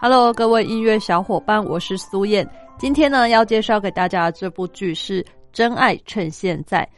Hello，各位音乐小伙伴，我是苏燕。今天呢，要介绍给大家的这部剧是《真爱趁现在》。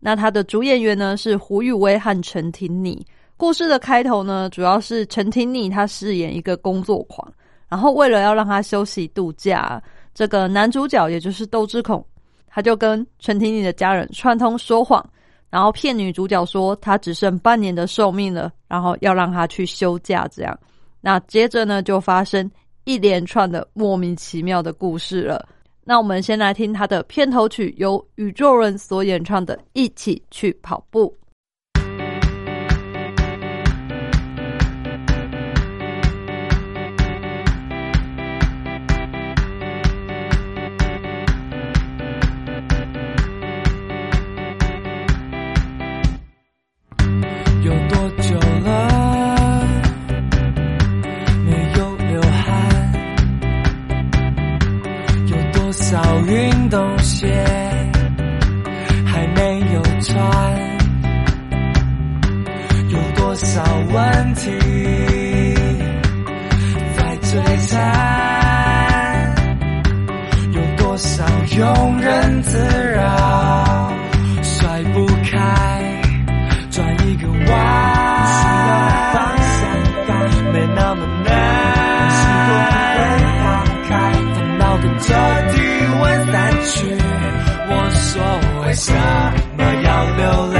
那它的主演员呢是胡宇威和陈婷妮。故事的开头呢，主要是陈婷妮她饰演一个工作狂，然后为了要让他休息度假，这个男主角也就是窦智孔，他就跟陈婷妮的家人串通说谎，然后骗女主角说他只剩半年的寿命了，然后要让她去休假这样。那接着呢，就发生一连串的莫名其妙的故事了。那我们先来听他的片头曲，由宇宙人所演唱的《一起去跑步》。冬鞋还没有穿，有多少问题在摧残？有多少庸人自？为什么要流泪。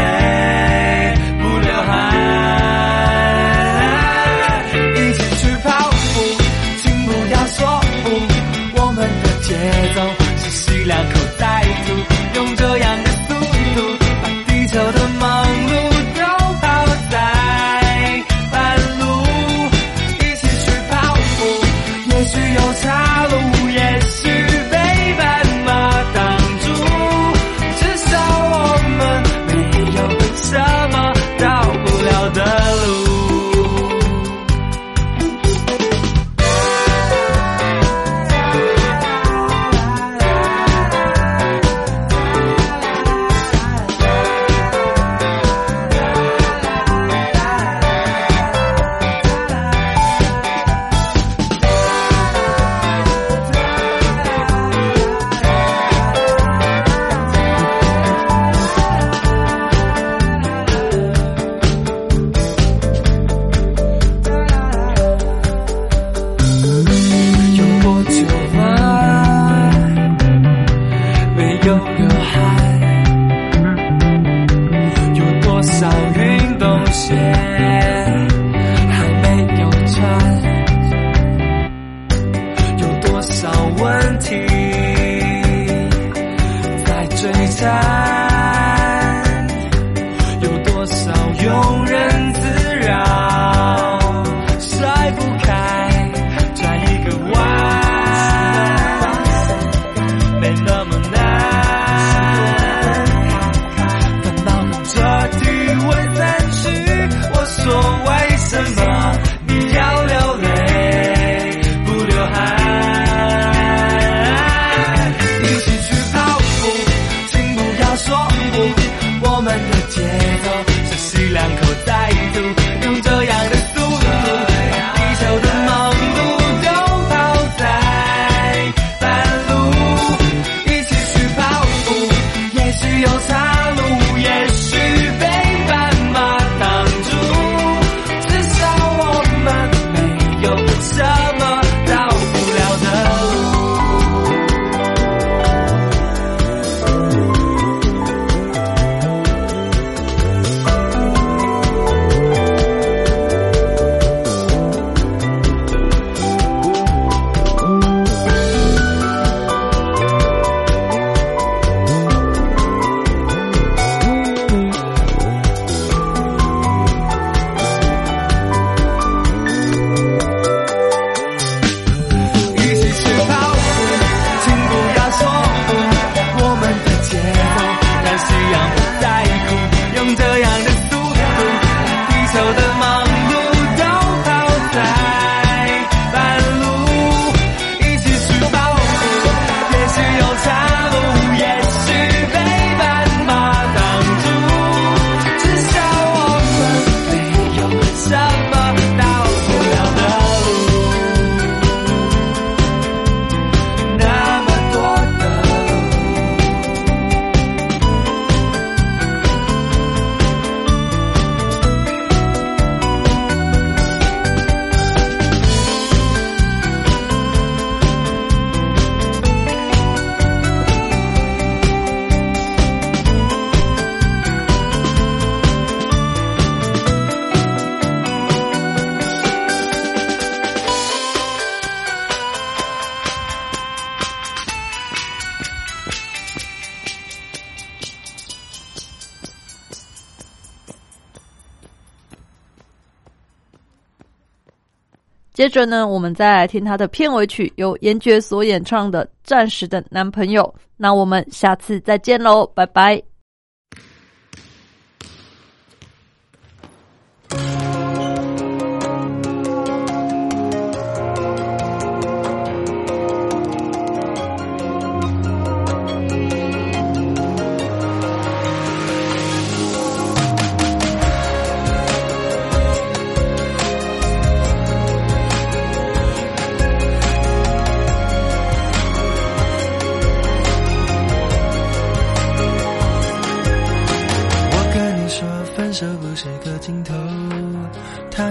接着呢，我们再来听他的片尾曲，由严爵所演唱的《暂时的男朋友》。那我们下次再见喽，拜拜。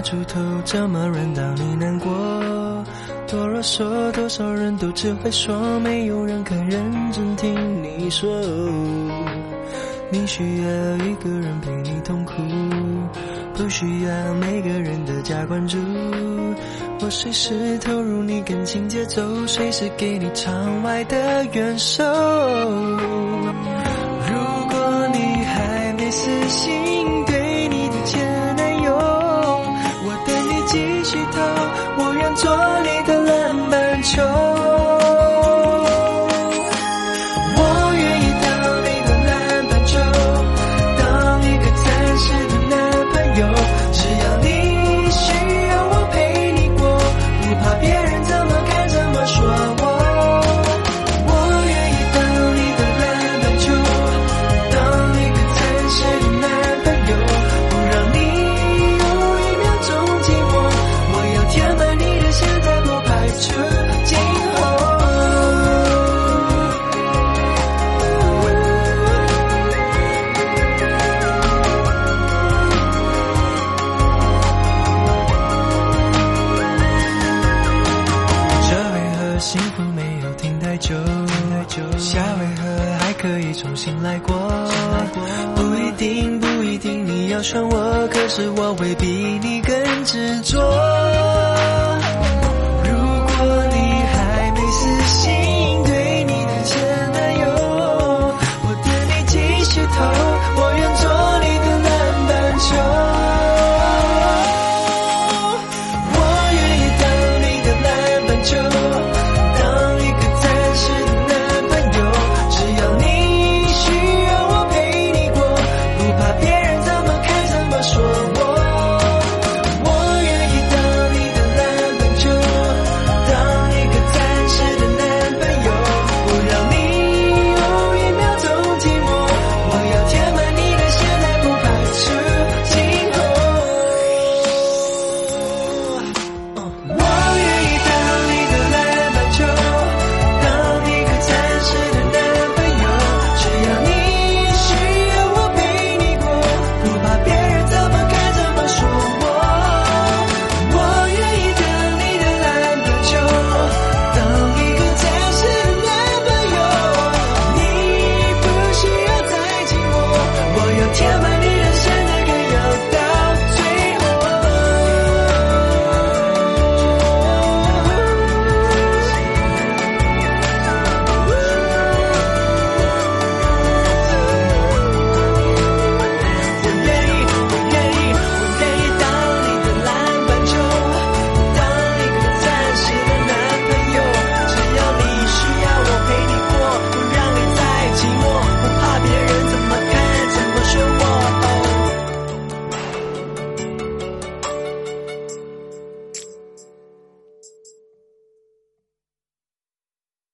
出头这么人当你难过，多啰嗦，多少人都只会说，没有人肯认真听你说。你需要一个人陪你痛苦，不需要每个人的加关注。我随时投入你感情节奏，随时给你场外的援手。劝我，可是我会比你更执着。